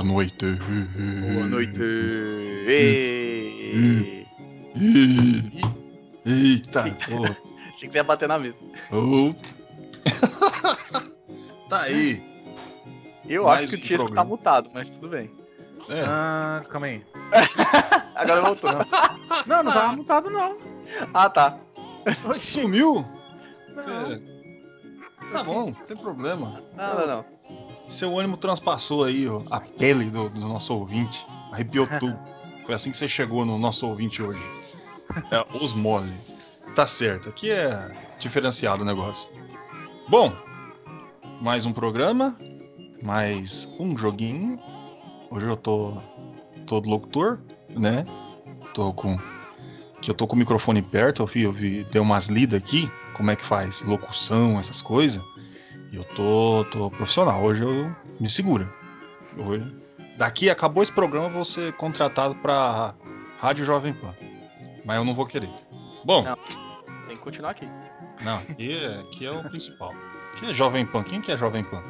Boa noite. Boa noite. Ei. Eita, porra. Achei que você ia bater na mesa. Oh. tá aí. Eu Mais acho que um o Tiesco tá mutado, mas tudo bem. É. Ah, calma aí. Agora voltou. Não, não tava mutado não. ah, tá. Sumiu? Não. Tá bom, não tem problema. Nada não. Seu ânimo transpassou aí ó, a pele do, do nosso ouvinte. Arrepiou tudo. Foi assim que você chegou no nosso ouvinte hoje. É osmose. Tá certo, aqui é diferenciado o negócio. Bom, mais um programa, mais um joguinho. Hoje eu tô todo locutor, né? Tô com que eu tô com o microfone perto, eu vi, eu vi, dei umas lidas aqui, como é que faz locução, essas coisas. E eu tô, tô profissional, hoje eu me segura. Hoje, daqui acabou esse programa, eu vou ser contratado pra Rádio Jovem Pan. Mas eu não vou querer. Bom, Não. Tem que continuar aqui. não, aqui é, aqui é o principal. Aqui é Jovem Pan. Quem que é Jovem Pan?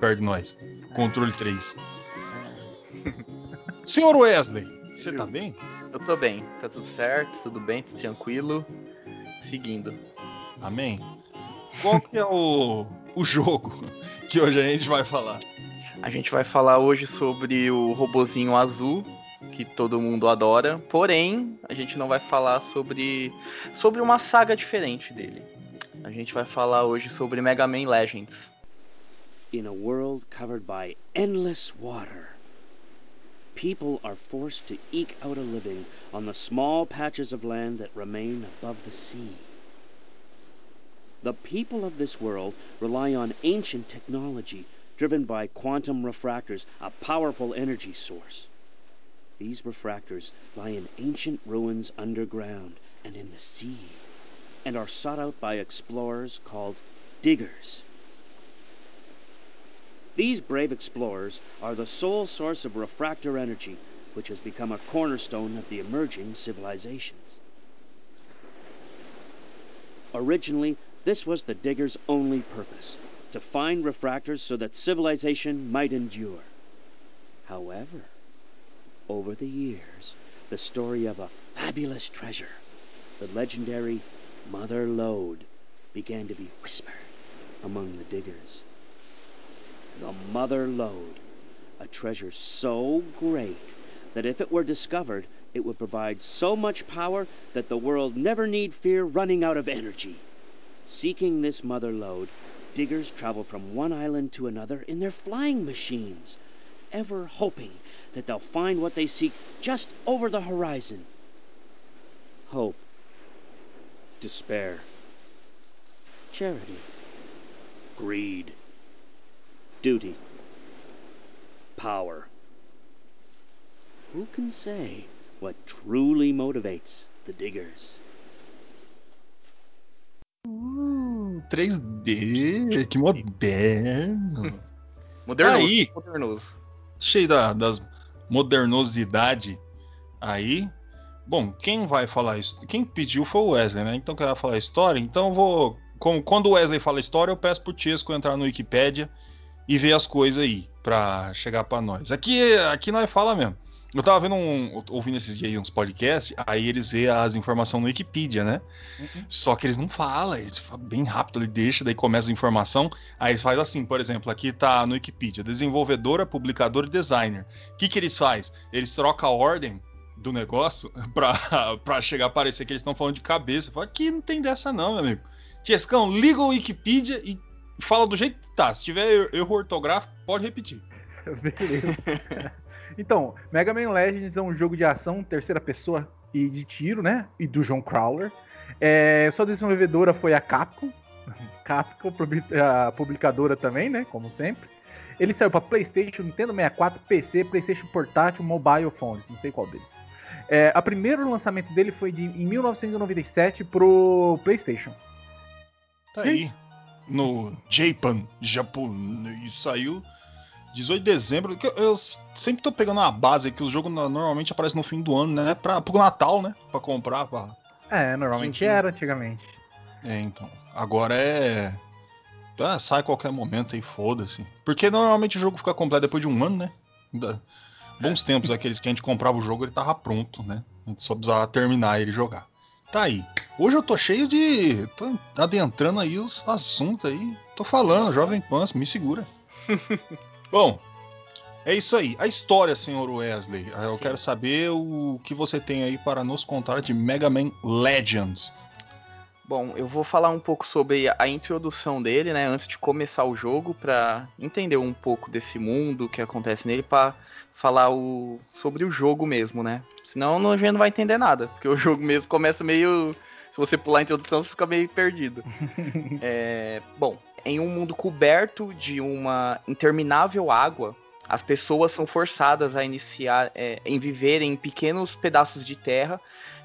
Perto de nós. Controle 3. Senhor Wesley, você tá bem? Eu tô bem. Tá tudo certo, tudo bem, tudo tranquilo. Seguindo. Amém? Qual que é o, o jogo que hoje a gente vai falar? A gente vai falar hoje sobre o robozinho azul, que todo mundo adora. Porém, a gente não vai falar sobre, sobre uma saga diferente dele. A gente vai falar hoje sobre Mega Man Legends. In a world covered by endless water, people are forced to eke out a living on the small patches of land that remain above the sea. The people of this world rely on ancient technology driven by quantum refractors, a powerful energy source. These refractors lie in ancient ruins underground and in the sea, and are sought out by explorers called diggers. These brave explorers are the sole source of refractor energy, which has become a cornerstone of the emerging civilizations. Originally, this was the diggers' only purpose to find refractors so that civilization might endure. However, over the years, the story of a fabulous treasure, the legendary Mother Lode, began to be whispered among the diggers the Mother Lode, a treasure so great that if it were discovered, it would provide so much power that the world never need fear running out of energy. Seeking this Mother Lode, diggers travel from one island to another in their flying machines, ever hoping that they'll find what they seek just over the horizon. Hope, despair, charity, greed duty, power. Who can say what truly motivates the diggers? Uh, 3D, que moderno. Modernoso. Aí. Modernoso. Cheio da- das modernosidade aí. Bom, quem vai falar isso? Quem pediu foi o Wesley, né? Então quem vai falar a história? Então eu vou. como- quando o Wesley fala história, eu peço pro Tiesco entrar no Wikipedia e ver as coisas aí pra chegar pra nós. Aqui, aqui nós fala mesmo. Eu tava vendo um, ouvindo esses dias aí uns podcasts, aí eles vê as informações no Wikipedia, né? Só que eles não falam, eles falam bem rápido, ele deixa, daí começa a informação, aí eles fazem assim, por exemplo, aqui tá no Wikipedia, desenvolvedora, publicador e designer. O que que eles fazem? Eles trocam a ordem do negócio pra, pra chegar a parecer que eles estão falando de cabeça. Fala, aqui não tem dessa não, meu amigo. Tiescão, liga o Wikipedia e fala do jeito que tá. Se tiver er- erro ortográfico, pode repetir. Beleza. então, Mega Man Legends é um jogo de ação terceira pessoa e de tiro, né? E do John Crowler. É, sua desenvolvedora foi a Capcom. Capcom, a publicadora também, né? Como sempre. Ele saiu para PlayStation, Nintendo 64, PC, PlayStation Portátil, Mobile Phones, não sei qual deles. É, a primeiro lançamento dele foi de, em 1997 pro PlayStation. Tá aí. No Japan, japonês, saiu 18 de dezembro. Eu, eu sempre tô pegando uma base que os jogos normalmente aparecem no fim do ano, né? Pra, pro Natal, né? Pra comprar. Pra... É, normalmente Sim, era antigamente. É, então. Agora é. Tá, sai a qualquer momento aí, foda-se. Porque normalmente o jogo fica completo depois de um ano, né? Da- Bons tempos, aqueles que a gente comprava o jogo, ele tava pronto, né? A gente só precisava terminar ele e jogar. Tá aí. Hoje eu tô cheio de. tô adentrando aí os assuntos aí. Tô falando, Jovem Pan, me segura. Bom, é isso aí. A história, senhor Wesley. Eu Sim. quero saber o que você tem aí para nos contar de Mega Man Legends. Bom, eu vou falar um pouco sobre a introdução dele, né, antes de começar o jogo, pra entender um pouco desse mundo, o que acontece nele, pra falar o, sobre o jogo mesmo, né? Senão não- a gente não vai entender nada, porque o jogo mesmo começa meio. Se você pular a introdução, você fica meio perdido. É, bom, em um mundo coberto de uma interminável água, as pessoas são forçadas a iniciar é, em viver em pequenos pedaços de terra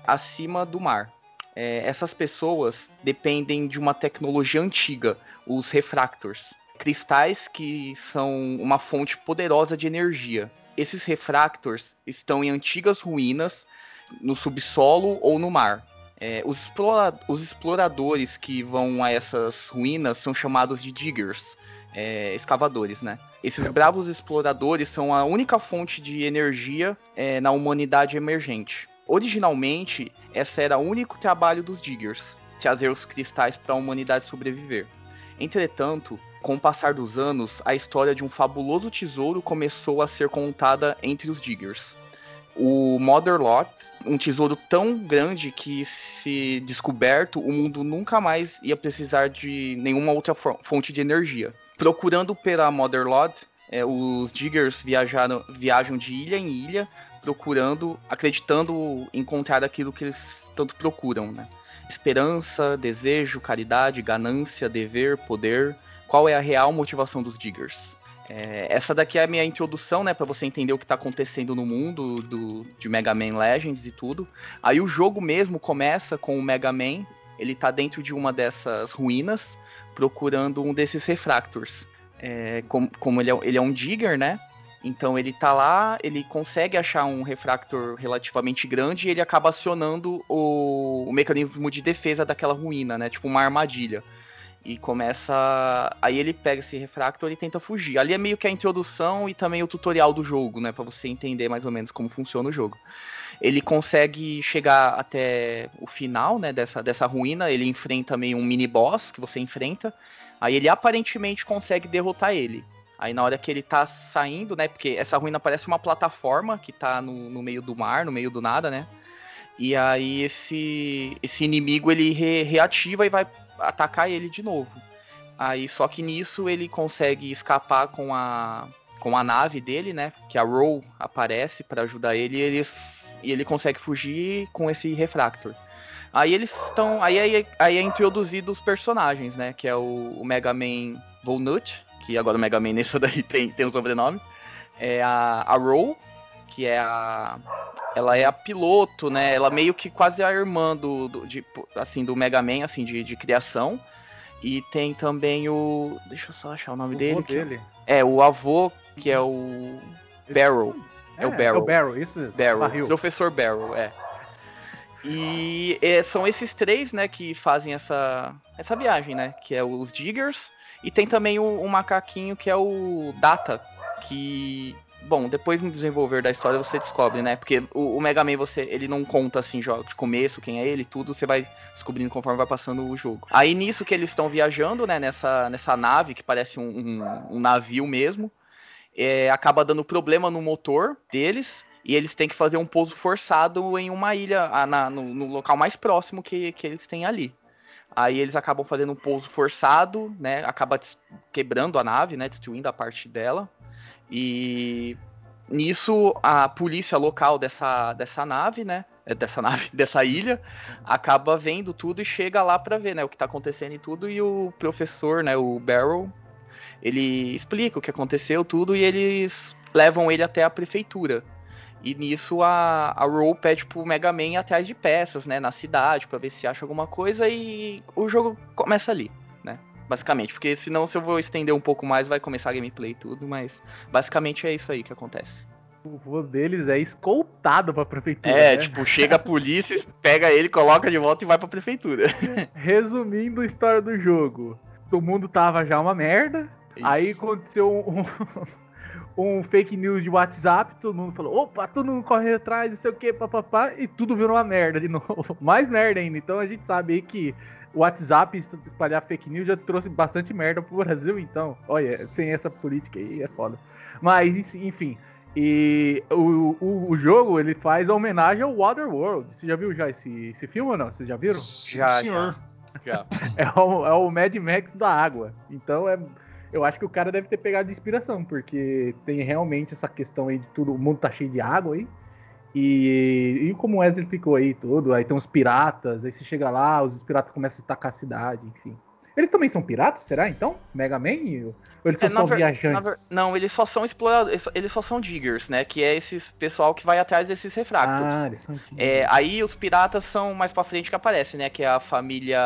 acima do mar. É, essas pessoas dependem de uma tecnologia antiga, os refractors, cristais que são uma fonte poderosa de energia. Esses refractors estão em antigas ruínas no subsolo ou no mar. É, os, explora- os exploradores que vão a essas ruínas são chamados de diggers, é, escavadores, né? Esses bravos exploradores são a única fonte de energia é, na humanidade emergente. Originalmente, esse era o único trabalho dos diggers, trazer os cristais para a humanidade sobreviver. Entretanto, com o passar dos anos, a história de um fabuloso tesouro começou a ser contada entre os diggers. O Mother Lot, um tesouro tão grande que, se descoberto, o mundo nunca mais ia precisar de nenhuma outra fo- fonte de energia. Procurando pela Mother Lot, é, os diggers viajaram, viajam de ilha em ilha, procurando, acreditando encontrar aquilo que eles tanto procuram, né? Esperança, desejo, caridade, ganância, dever, poder. Qual é a real motivação dos diggers? É, essa daqui é a minha introdução, né, para você entender o que tá acontecendo no mundo do, de Mega Man Legends e tudo. Aí o jogo mesmo começa com o Mega Man, ele tá dentro de uma dessas ruínas, procurando um desses refractors. É, como como ele, é, ele é um digger, né? Então ele tá lá, ele consegue achar um refractor relativamente grande e ele acaba acionando o, o mecanismo de defesa daquela ruína, né? Tipo uma armadilha. E começa. Aí ele pega esse refractor e tenta fugir. Ali é meio que a introdução e também o tutorial do jogo, né? Pra você entender mais ou menos como funciona o jogo. Ele consegue chegar até o final, né? Dessa, dessa ruína. Ele enfrenta meio um mini boss que você enfrenta. Aí ele aparentemente consegue derrotar ele. Aí na hora que ele tá saindo, né? Porque essa ruína parece uma plataforma que tá no, no meio do mar, no meio do nada, né? E aí esse, esse inimigo ele re- reativa e vai atacar ele de novo. Aí só que nisso ele consegue escapar com a com a nave dele, né? Que a Row aparece pra ajudar ele e eles e ele consegue fugir com esse refractor. Aí eles estão aí, aí, aí é introduzido os personagens, né? Que é o, o Mega Man Volnut, que agora o Mega Man nesse daí tem tem um sobrenome. É a a Row, que é a ela é a piloto, né? Ela meio que quase a irmã do, do de, assim do Mega Man, assim de, de criação. E tem também o, deixa eu só achar o nome O dele. dele. É o avô que é o Barrel. É o Barrel. É o Barrel, isso mesmo. Barrel, professor Barrel, é. E é, são esses três, né, que fazem essa essa viagem, né? Que é os Diggers e tem também o, o macaquinho que é o Data, que bom, depois no desenvolver da história você descobre, né? Porque o, o Mega Man você ele não conta assim já de começo quem é ele, tudo você vai descobrindo conforme vai passando o jogo. Aí nisso que eles estão viajando, né? Nessa nessa nave que parece um, um- um navio mesmo, é, acaba dando problema no motor deles e eles têm que fazer um pouso forçado em uma ilha, na- no, no local mais próximo que, que eles têm ali. Aí eles acabam fazendo um pouso forçado, né? Acaba quebrando a nave, né? Destruindo a parte dela. E nisso a polícia local dessa, dessa nave, né? é, Dessa nave, dessa ilha, acaba vendo tudo e chega lá pra ver, né? O que tá acontecendo e tudo. E o professor, né? O Barrel, ele explica o que aconteceu, tudo, e eles levam ele até a prefeitura. E nisso a, a Roll pede pro Mega Man atrás de peças, né, na cidade, para ver se acha alguma coisa, e o jogo começa ali? Basicamente, porque senão se eu vou estender um pouco mais, vai começar a gameplay e tudo, mas basicamente é isso aí que acontece. O voo deles é escoltado pra prefeitura. É, né? tipo, chega a polícia, pega ele, coloca de volta e vai pra prefeitura. Resumindo a história do jogo, o mundo tava já uma merda. Isso. Aí aconteceu um, um fake news de WhatsApp, todo mundo falou, opa, todo mundo corre atrás, não sei o que, papapá, e tudo virou uma merda de novo. Mais merda ainda. Então a gente sabe aí que o WhatsApp espalhar fake news já trouxe bastante merda pro Brasil, então, olha, sem essa política aí é foda. Mas, enfim, e o, o, o jogo ele faz a homenagem ao Waterworld. Você já viu já esse, esse filme ou não? Vocês já viram? Sim, Já, senhor. Já. É o, é o Mad Max da água. Então é. Eu acho que o cara deve ter pegado de inspiração, porque tem realmente essa questão aí de tudo, o mundo tá cheio de água aí. E, e como o Wesley ficou aí tudo, aí tem os piratas, aí você chega lá, os piratas começam a atacar a cidade, enfim. Eles também são piratas, será então? Mega Man? Ou eles são É, só ver- viajantes? ver- não, eles só são exploradores, eles só são diggers, né? Que é esses pessoal que vai atrás desses refractors. Ah, eles são É, aí os piratas são mais pra frente que aparece, né? Que é a família.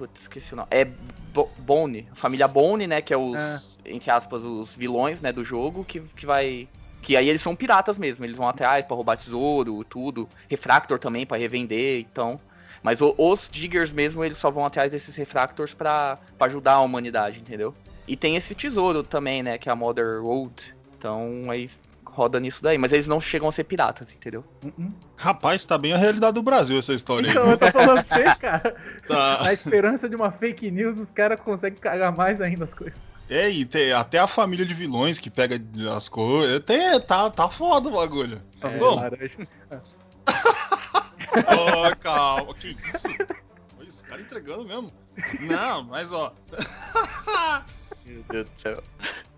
Putz, esqueci o nome. É Bo- Bone. A família Bone, né? Que é os, entre aspas, os vilões, né? Do jogo, que, que vai. Que aí eles são piratas mesmo. Eles vão atrás pra roubar tesouro, tudo. Refractor também pra revender, então. Mas o- os diggers mesmo, eles só vão atrás desses refractors pra, pra ajudar a humanidade, entendeu? E tem esse tesouro também, né? Que é a Mother Road. Então aí roda nisso daí. Mas eles não chegam a ser piratas, entendeu? Uh-uh. Rapaz, tá bem a realidade do Brasil essa história aí. Então, eu tô falando pra você, cara. Tá. Na esperança de uma fake news, os caras conseguem cagar mais ainda as coisas. É, e tem até a família de vilões que pega as coisas. Tem, tá, tá foda o bagulho. É. Bom, laranja. Ô, calma, que isso? Olha, esse cara entregando mesmo. Não, mas ó. Meu Deus do céu.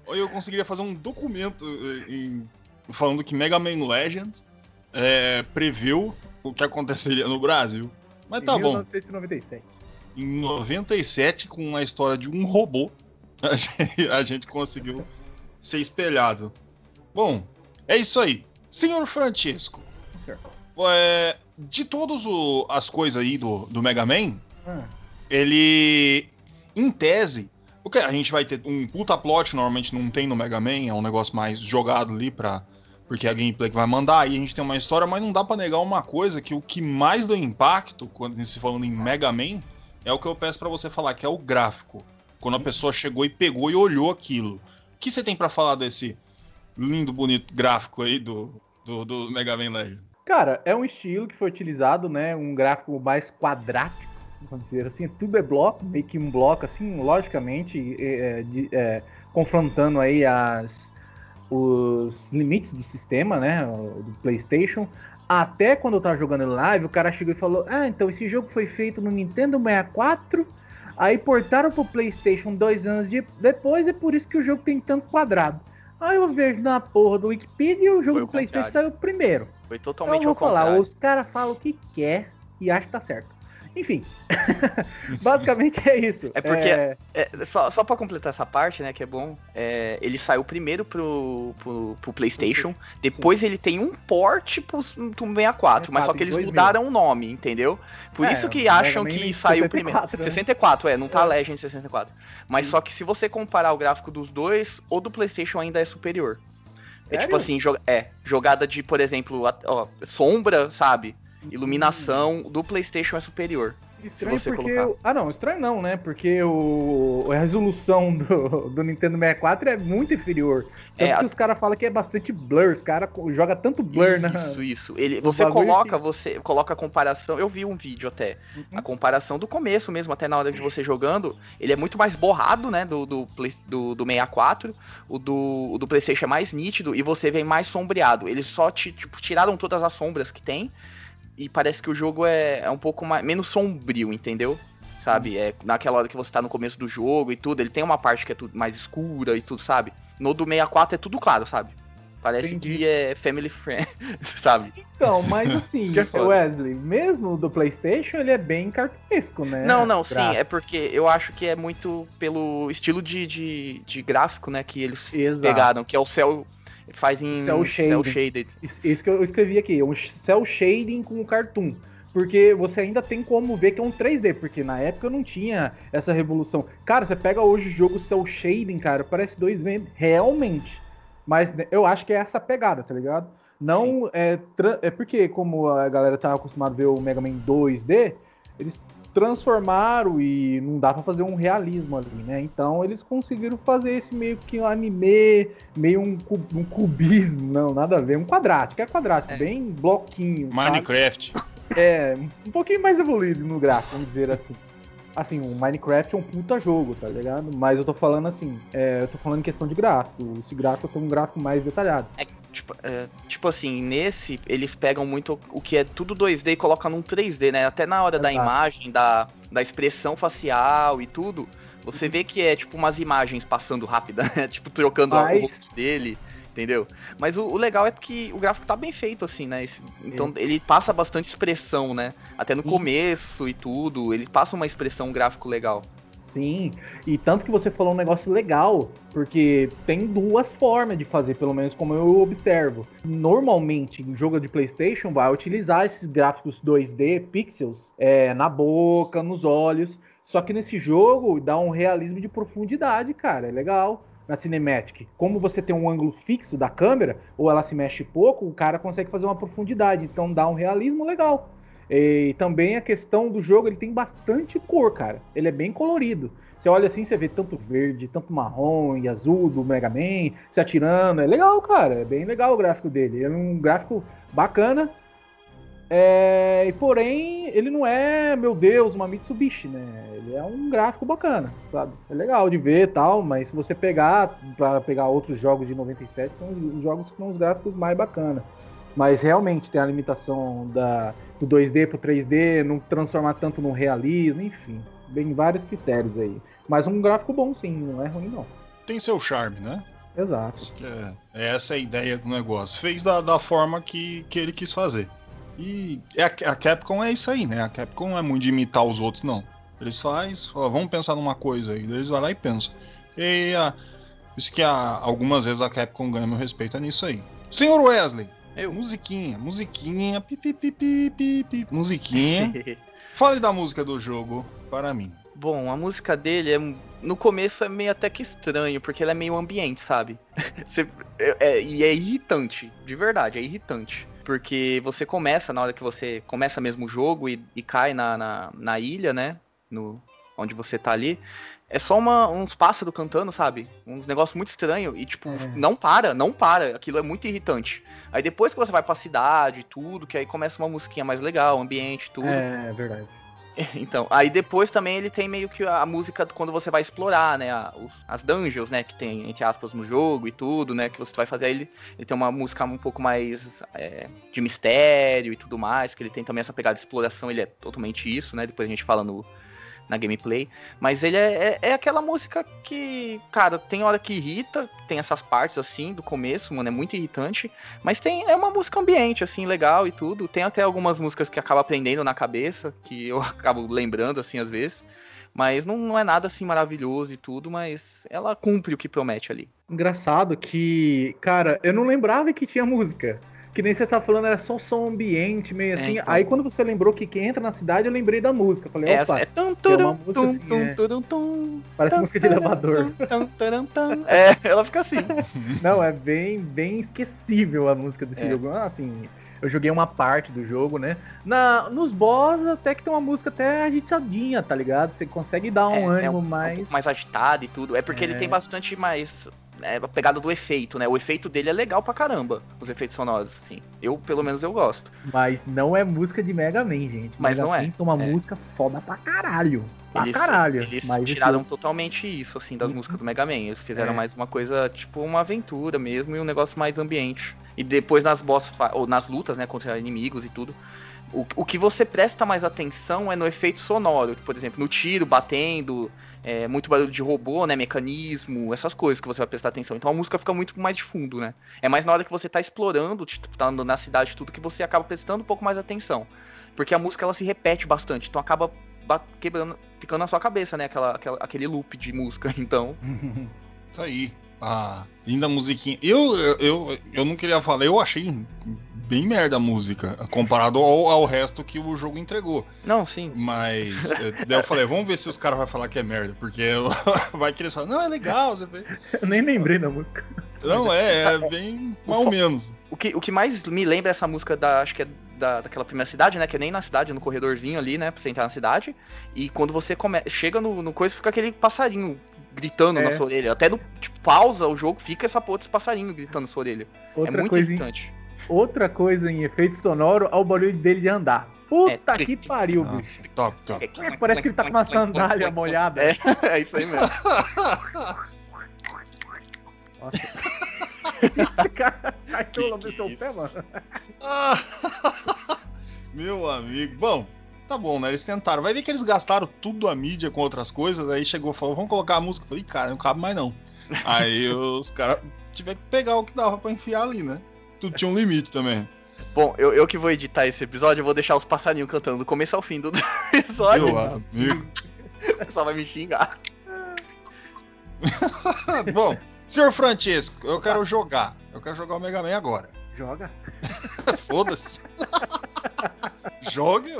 Olha, eu conseguiria fazer um documento eh, em- falando que Mega Man Legends é, previu o que aconteceria no Brasil. Mas tá Em bom. 1997. Em 97, com a história de um robô, a gente, a gente conseguiu ser espelhado. Bom, é isso aí. Senhor Francisco, Senhor. é, de todas as coisas aí do, do Mega Man, Ah, ele, em tese, porque a gente vai ter um puta plot, normalmente não tem no Mega Man, é um negócio mais jogado ali pra. Porque é a gameplay que vai mandar, aí a gente tem uma história, mas não dá pra negar uma coisa, que o que mais deu impacto, quando se falando em Mega Man, é o que eu peço pra você falar, que é o gráfico. Quando a pessoa chegou e pegou e olhou aquilo. O que você tem pra falar desse lindo, bonito gráfico aí do, do, do Mega Man Legend? Cara, é um estilo que foi utilizado, né? Um gráfico mais quadrático, vamos dizer assim. Tudo é bloco, meio que um bloco, assim, logicamente, é, de- é, confrontando aí as, os limites do sistema, né? Do PlayStation. Até quando eu tava jogando ele live, o cara chegou e falou: Ah, então esse jogo foi feito no Nintendo 64. Aí portaram pro PlayStation dois anos de- depois, e por isso que o jogo tem tanto quadrado. Aí eu vejo na porra do Wikipedia e o jogo do PlayStation saiu primeiro. Foi Então totalmente eu ao vou falar, contrário. os caras falam o que quer e acham que tá certo. Enfim, basicamente é isso. É porque- É, É, só, só pra completar essa parte, né, que é bom, é, ele saiu primeiro pro, pro, pro PlayStation, depois ele tem um port pro, pro 64, mas só que eles 2000. mudaram o nome, entendeu? Por É, isso que acham que saiu 64, primeiro. né? 64, é, não tá É. Legend 64. Mas só que se você comparar o gráfico dos dois, o do PlayStation ainda é superior. É Sério? tipo assim, jo- é, jogada de, por exemplo, ó, sombra, sabe? Iluminação do PlayStation é superior. estranho você porque. colocar. o- Ah, não, estranho não, né? Porque o... a resolução do, do Nintendo 64 é muito inferior. Tanto É, que a- os caras falam que é bastante blur. Os caras jogam tanto blur na. Isso, isso. Ele, no você coloca, que- você coloca a comparação. Eu vi um vídeo até. Uhum. A comparação do começo mesmo, até na hora de você jogando. Ele é muito mais borrado, né? Do, do, Play- do, do 64. O do, o do Playstation é mais nítido e você vem mais sombreado. Eles só ti- tipo, tiraram todas as sombras que tem. E parece que o jogo é, é um pouco mais, menos sombrio, entendeu? Sabe? É naquela hora que você tá no começo do jogo e tudo. Ele tem uma parte que é tudo mais escura e tudo, sabe? No do 64 é tudo claro, sabe? Parece Entendi. que é family friend, sabe? Então, mas assim, é. Wesley, mesmo do PlayStation, ele é bem cartunesco, né? não, não, sim, Gráfico. é porque eu acho que é muito pelo estilo de, de, de gráfico, né, que eles Exato. pegaram, que é o céu faz em Cel shading. shaded. Isso, isso que eu escrevi aqui, um cel shading com cartoon. Porque você ainda tem como ver que é um 3D, porque na época não tinha essa revolução. Cara, você pega hoje o jogo cel shading, cara, parece 2D realmente. Mas né, eu acho que é essa pegada, tá ligado? Não é, é porque como a galera tá acostumada a ver o Mega Man 2D, eles transformaram e não dá pra fazer um realismo ali, né? Então eles conseguiram fazer esse meio que um anime, meio um, um cubismo, não, nada a ver, um quadrático, é quadrático, É. bem bloquinho, sabe? Minecraft. É, um pouquinho mais evoluído no gráfico, vamos dizer assim. Assim, o Minecraft é um puta jogo, tá ligado? Mas eu tô falando assim, é, eu tô falando em questão de gráfico. Esse gráfico tem um gráfico mais detalhado. É, é, tipo assim, nesse eles pegam muito o que é tudo 2D e colocam num 3D, né? Até na hora da Exato. imagem, da, da expressão facial e tudo, você vê que é tipo umas imagens passando rápida, né? Tipo, trocando Mas- o rosto dele, entendeu? Mas o, o legal é que o gráfico tá bem feito, assim, né? Esse- então Isso. ele passa bastante expressão, né? Até no Sim. começo e tudo, ele passa uma expressão um gráfico legal. Sim, e tanto que você falou um negócio legal, porque tem duas formas de fazer, pelo menos como eu observo. Normalmente, o jogo de PlayStation vai utilizar esses gráficos 2D, pixels, é, na boca, nos olhos. Só que nesse jogo dá um realismo de profundidade, cara, é legal. Na Cinematic, como você tem um ângulo fixo da câmera, ou ela se mexe pouco, o cara consegue fazer uma profundidade, então dá um realismo legal. E também a questão do jogo, ele tem bastante cor, cara. Ele é bem colorido. Você olha assim, você vê tanto verde, tanto marrom e azul do Mega Man, se atirando. É legal, cara. É bem legal o gráfico dele. É um gráfico bacana. É, e porém, ele não é, meu Deus, uma Mitsubishi, né? Ele é um gráfico bacana, sabe? É legal de ver tal, mas se você pegar, para pegar outros jogos de 97, são os jogos são os gráficos mais bacanas. Mas realmente tem a limitação da, do 2D pro 3D, não transformar tanto no realismo, enfim. Tem vários critérios aí. Mas um gráfico bom sim, não é ruim não. Tem seu charme, né? Exato. É, é essa a ideia do negócio. Fez da, da forma que, que ele quis fazer. E é a, a Capcom é isso aí, né? A Capcom não é muito de imitar os outros, não. Eles faz, ó, vamos pensar numa coisa aí. Eles vão lá e pensam. E a, isso que a, algumas vezes a Capcom ganha meu respeito é nisso aí. Senhor Wesley, Eu. musiquinha, musiquinha, pi, pi, pi, pi, pi, pi, musiquinha. Fale da música do jogo para mim. Bom, a música dele é no começo é meio até que estranho, porque ela é meio ambiente, sabe? Você- é- é- e é irritante, de verdade, é irritante. Porque você começa, na hora que você começa mesmo o jogo e, e cai na, na, na ilha, né? No, onde você tá ali. É só uma- uns pássaros cantando, sabe? Uns negócios muito estranhos. E, tipo, É. não para, não para. Aquilo é muito irritante. Aí depois que você vai pra cidade e tudo, que aí começa uma musiquinha mais legal, ambiente, tudo. É, é verdade. Então, aí depois também ele tem meio que a música quando você vai explorar, né? a- os- as dungeons, né? Que tem, entre aspas, no jogo e tudo, né? Que você vai fazer. Aí ele, ele tem uma música um pouco mais é, de mistério e tudo mais. Que ele tem também essa pegada de exploração. Ele é totalmente isso, né? Depois a gente fala no, na gameplay. Mas ele é, é, é aquela música que, cara, tem hora que irrita. Tem essas partes assim do começo, mano. É muito irritante. Mas tem é uma música ambiente, assim, legal e tudo. Tem até algumas músicas que acaba aprendendo na cabeça, que eu acabo lembrando, assim, às vezes. Mas não, não é nada assim maravilhoso e tudo, mas ela cumpre o que promete ali. Engraçado que, cara, eu não lembrava que tinha música. Que nem você tá falando, era só som ambiente, meio É, assim. então. Aí quando você lembrou que quem entra na cidade, eu lembrei da música. Eu Falei, É, opa, é tum, tem uma turum, música tum, assim, tum, é. turum, tum, parece tum, música de elevador. tum, tum. É, ela fica assim. Não, é bem, bem esquecível a música desse É. jogo. Ah, Assim, eu joguei uma parte do jogo, né? Na, nos boss até que tem uma música até agitadinha, tá ligado? Você consegue dar um É, é ânimo um, mais. um pouco mais agitado e tudo. É porque ele É. tem bastante mais. É, a pegada do efeito, né? O efeito dele é legal pra caramba. Os efeitos sonoros, assim. Eu, pelo menos, eu gosto. Mas não é música de Mega Man, gente. Mas Mega não é. Man tem uma É. música foda pra caralho. Pra Eles, caralho. eles Mas tiraram outro- totalmente isso, assim, das Uhum. músicas do Mega Man. Eles fizeram É. mais uma coisa, tipo, uma aventura mesmo e um negócio mais ambiente. E depois nas boss, ou nas lutas, né, contra inimigos e tudo, O, o que você presta mais atenção é no efeito sonoro, por exemplo, no tiro, batendo, é, muito barulho de robô, né, mecanismo, essas coisas que você vai prestar atenção. Então a música fica muito mais de fundo, né? É mais na hora que você tá explorando, tá andando na cidade tudo, que você acaba prestando um pouco mais atenção. Porque a música ela se repete bastante, então acaba quebrando, ficando na sua cabeça, né, aquela, aquela aquele loop de música, então... Isso aí. Ah, linda musiquinha. Eu, eu, eu, eu não queria falar, eu achei bem merda a música, comparado ao, ao resto que o jogo entregou. Não, sim. Mas eh, daí eu falei, vamos ver se os caras vão falar que é merda, porque vai que eles falam, não, é legal, você. Eu nem lembrei da música. Não, é, é bem mal ou menos. O que, o que mais me lembra essa música da, acho que é da, daquela primeira cidade, né? Que é nem na cidade, no corredorzinho ali, né? Pra você entrar na cidade. E quando você come... chega no, no coisa, fica aquele passarinho gritando é. na sua orelha. Até no tipo, pausa o jogo, fica essa porra desse passarinho gritando na sua orelha. É outra é muito coisa irritante. Em, outra coisa em efeito sonoro é o barulho dele de andar. Puta é, que pariu, Nossa, bicho. Top, top. É, parece que ele tá com uma sandália molhada. É, é isso aí mesmo. Nossa. Esse cara caiu no seu pé, mano. Meu amigo. Bom, tá bom, né? Eles tentaram. Vai ver que eles gastaram tudo a mídia com outras coisas. Aí chegou e falou: vamos colocar a música. falei, cara, não cabe mais não. Aí os caras tiveram que pegar o que dava pra enfiar ali, né? Tudo tinha um limite também. Bom, eu, eu que vou editar esse episódio, eu vou deixar os passarinhos cantando do começo ao fim do episódio. Meu amigo. Só vai me xingar. bom, senhor Francesco, eu quero jogar. Eu quero jogar o Mega Man agora. Joga. Foda-se. Jogue.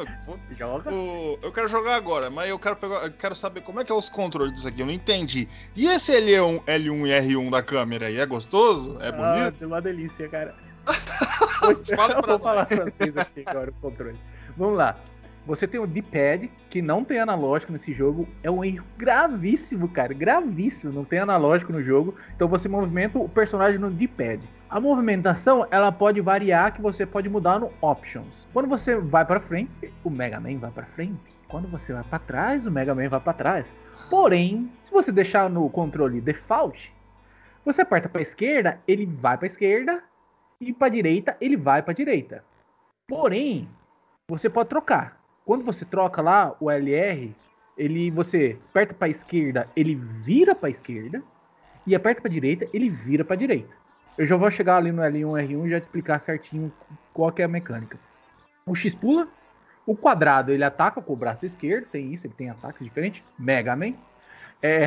Joga. O, eu quero jogar agora, mas eu quero, pegar, eu quero saber como é que é os controles disso aqui. Eu não entendi. E esse L1, L1 e R1 da câmera aí? É gostoso? É bonito? Ah, é uma delícia, cara. Fala pra Vou falar francês aqui agora o controle. Vamos lá. Você tem o D-pad, que não tem analógico nesse jogo. É um erro gravíssimo, cara. Gravíssimo. Não tem analógico no jogo. Então você movimenta o personagem no D-pad. A movimentação ela pode variar, que você pode mudar no Options. Quando você vai para frente, o Mega Man vai para frente. Quando você vai para trás, o Mega Man vai para trás. Porém, se você deixar no controle Default, você aperta para esquerda, ele vai para esquerda e para direita, ele vai para direita. Porém, você pode trocar quando você troca lá o LR, ele você aperta para esquerda, ele vira para esquerda e aperta para direita, ele vira para direita. Eu já vou chegar ali no L1 R1 e já te explicar certinho qual é a mecânica. O X pula, o quadrado ele ataca com o braço esquerdo, tem isso, ele tem ataques diferentes. Mega Man. É,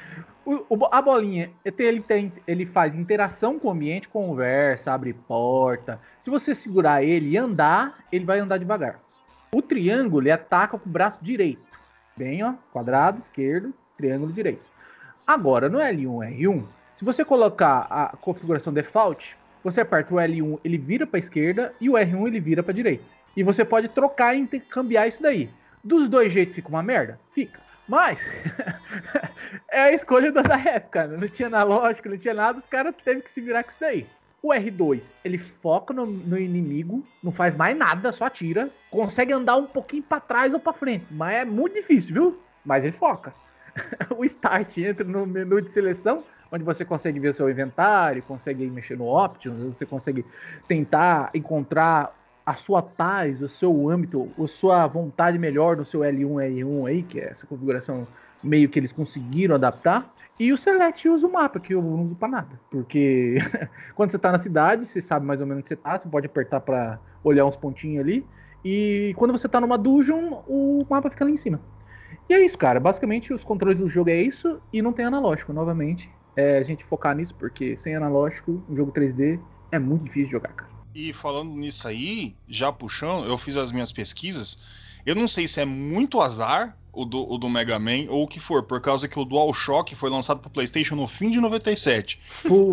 o, a bolinha, ele, tem, ele faz interação com o ambiente, conversa, abre porta. Se você segurar ele e andar, ele vai andar devagar. O triângulo ele ataca com o braço direito. Bem, ó, quadrado, esquerdo, triângulo direito. Agora, no L1 R1, se você colocar a configuração default, você aperta o L1, ele vira para a esquerda e o R1 ele vira para a direita. E você pode trocar e intercambiar isso daí. Dos dois jeitos fica uma merda? Fica. Mas é a escolha da época, né? não tinha analógico, não tinha nada, os caras teve que se virar com isso daí. O R2, ele foca no, no, inimigo, não faz mais nada, só atira. Consegue andar um pouquinho para trás ou para frente, mas é muito difícil, viu? Mas ele foca. o Start entra no menu de seleção, onde você consegue ver o seu inventário, consegue mexer no Options, você consegue tentar encontrar a sua paz, o seu âmbito, a sua vontade melhor no seu L1, R1 aí, que é essa configuração meio que eles conseguiram adaptar. E o Select usa o mapa, que eu não uso pra nada. Porque quando você tá na cidade, você sabe mais ou menos onde você tá, você pode apertar para olhar uns pontinhos ali. E quando você tá numa dungeon, o mapa fica lá em cima. E é isso, cara. Basicamente, os controles do jogo é isso e não tem analógico, novamente. É a gente focar nisso, porque sem analógico, um jogo 3D é muito difícil de jogar, cara. E falando nisso aí, já puxando, eu fiz as minhas pesquisas. Eu não sei se é muito azar o do, o do Mega Man ou o que for, por causa que o DualShock foi lançado para PlayStation no fim de 97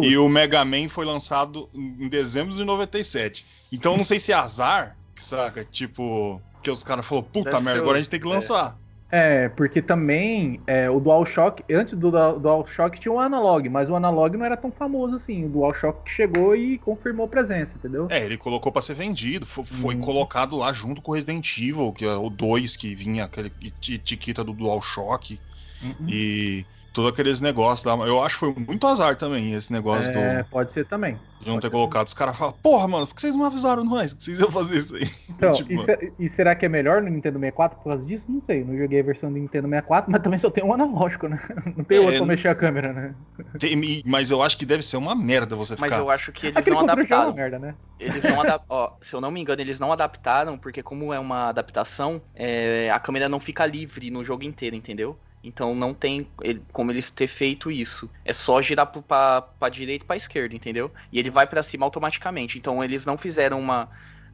e o Mega Man foi lançado em dezembro de 97. Então eu não sei se é azar, saca? Tipo, que os caras falaram, puta Deve merda, agora a gente tem que é. lançar. É, porque também é, o DualShock, antes do DualShock tinha o Analog, mas o Analog não era tão famoso assim. O DualShock chegou e confirmou presença, entendeu? É, ele colocou para ser vendido, foi, foi uhum. colocado lá junto com o Resident Evil, que é o 2 que vinha aquele etiqueta do DualShock. Uhum. E todos aqueles negócios lá. Eu acho que foi muito azar também esse negócio É, do. pode ser também. De não pode ter colocado. Os caras falam, porra, mano, por que vocês não avisaram nós que vocês iam fazer isso aí? Então, Tipo, e, se- e será que é melhor no Nintendo 64 por causa disso? Não sei. Não joguei a versão do Nintendo 64, mas também só tem um analógico, né? Não tem É, outro pra mexer a câmera, né? tem- mas eu acho que deve ser uma merda você Mas ficar. eu acho que eles Aquele não já é uma adaptaram. merda, né? Eles não adaptaram. se eu não me engano, eles não adaptaram, porque como é uma adaptação, é, a câmera não fica livre no jogo inteiro, entendeu? Então não tem ele- como eles ter feito isso. É só girar pro, pra, pra direita e pra esquerda, entendeu? E ele vai pra cima automaticamente. Então eles não fizeram uma.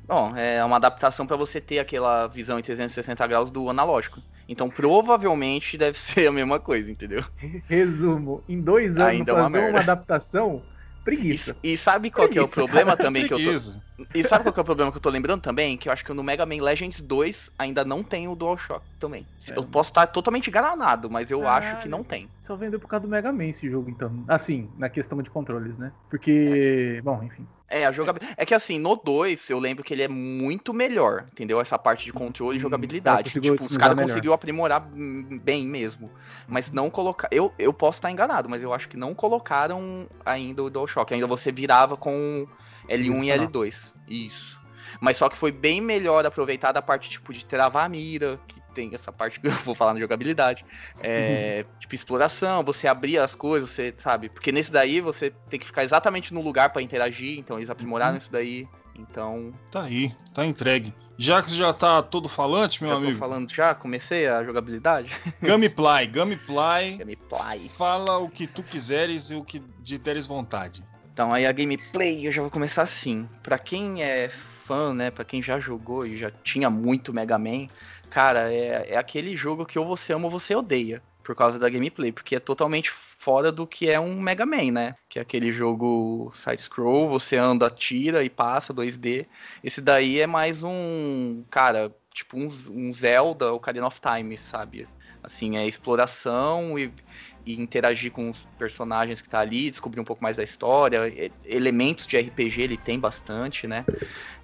Bom, é uma adaptação pra você ter aquela visão em 360 graus do analógico. Então provavelmente deve ser a mesma coisa, entendeu? Resumo: em dois anos Ainda é uma fazer uma, merda. adaptação, preguiça. E, e sabe qual que é o Preguiça, problema cara, também que eu tô, Preguiça. E sabe qual que é o problema que eu tô lembrando também? Que eu acho que no Mega Man Legends 2 ainda não tem o DualShock também. É. Eu posso estar totalmente enganado, mas eu acho que não tem. Só vendeu por causa do Mega Man esse jogo, então. Assim, na questão de controles, né? Porque. Bom, enfim. É, a jogabilidade. É que assim, no 2 eu lembro que ele é muito melhor, entendeu? Essa parte de controle e Hum, jogabilidade. conseguiu Tipo, os caras conseguiu aprimorar hum, bem mesmo. Mas não colocar. Eu, eu posso estar enganado, mas eu acho que não colocaram ainda o DualShock. Ainda você virava com L1 e Direcional. L2. Isso. Mas só que foi bem melhor aproveitada a parte tipo de travar a mira, que tem essa parte que eu vou falar na jogabilidade. É, tipo, exploração, você abrir as coisas, você sabe? Porque nesse daí você tem que ficar exatamente no lugar pra interagir, então eles aprimoraram Uhum. isso daí. Então, Tá aí, tá entregue. Já que você já tá todo falante, meu já tô amigo, falando já, comecei a jogabilidade. Gameplay, Gameplay, Gameplay. fala o que tu quiseres e o que de deres vontade. Então aí a gameplay eu já vou começar assim. Pra quem é fã, né, Pra quem já jogou e já tinha muito Mega Man, cara, é, é aquele jogo que ou você ama ou você odeia por causa da gameplay, porque é totalmente fora do que é um Mega Man, né? Que é aquele jogo side scroll, você anda, tira e passa 2D. Esse daí é mais um, cara, tipo um, um Zelda, Ocarina of Time, sabe? Assim, é exploração e e interagir com os personagens que tá ali, descobrir um pouco mais da história, elementos de RPG ele tem bastante, né?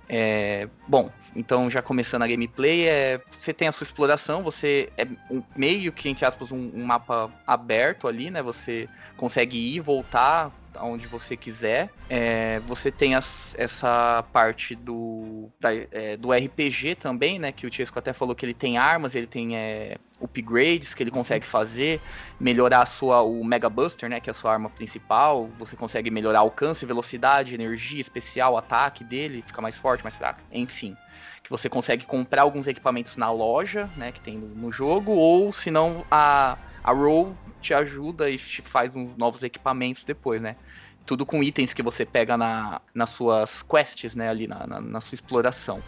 É, bom, então já começando a gameplay, é, você tem a sua exploração, você é um- meio que, entre aspas, um, um mapa aberto ali, né? Você consegue ir voltar aonde você quiser. É, você tem as- essa parte do, da- é, do RPG também, né? Que o Chesco até falou que ele tem armas, ele tem é, upgrades que ele consegue fazer, melhorar a sua, o Mega Buster, né? Que é a sua arma principal. Você consegue melhorar alcance, velocidade, energia especial, ataque dele, fica mais forte, mais fraco, enfim. Que você consegue comprar alguns equipamentos na loja, né? Que tem no, no jogo, ou se não, a, a Roll te ajuda e te faz uns novos equipamentos depois, né? Tudo com itens que você pega na, nas suas quests, né? Ali na, na, na sua exploração.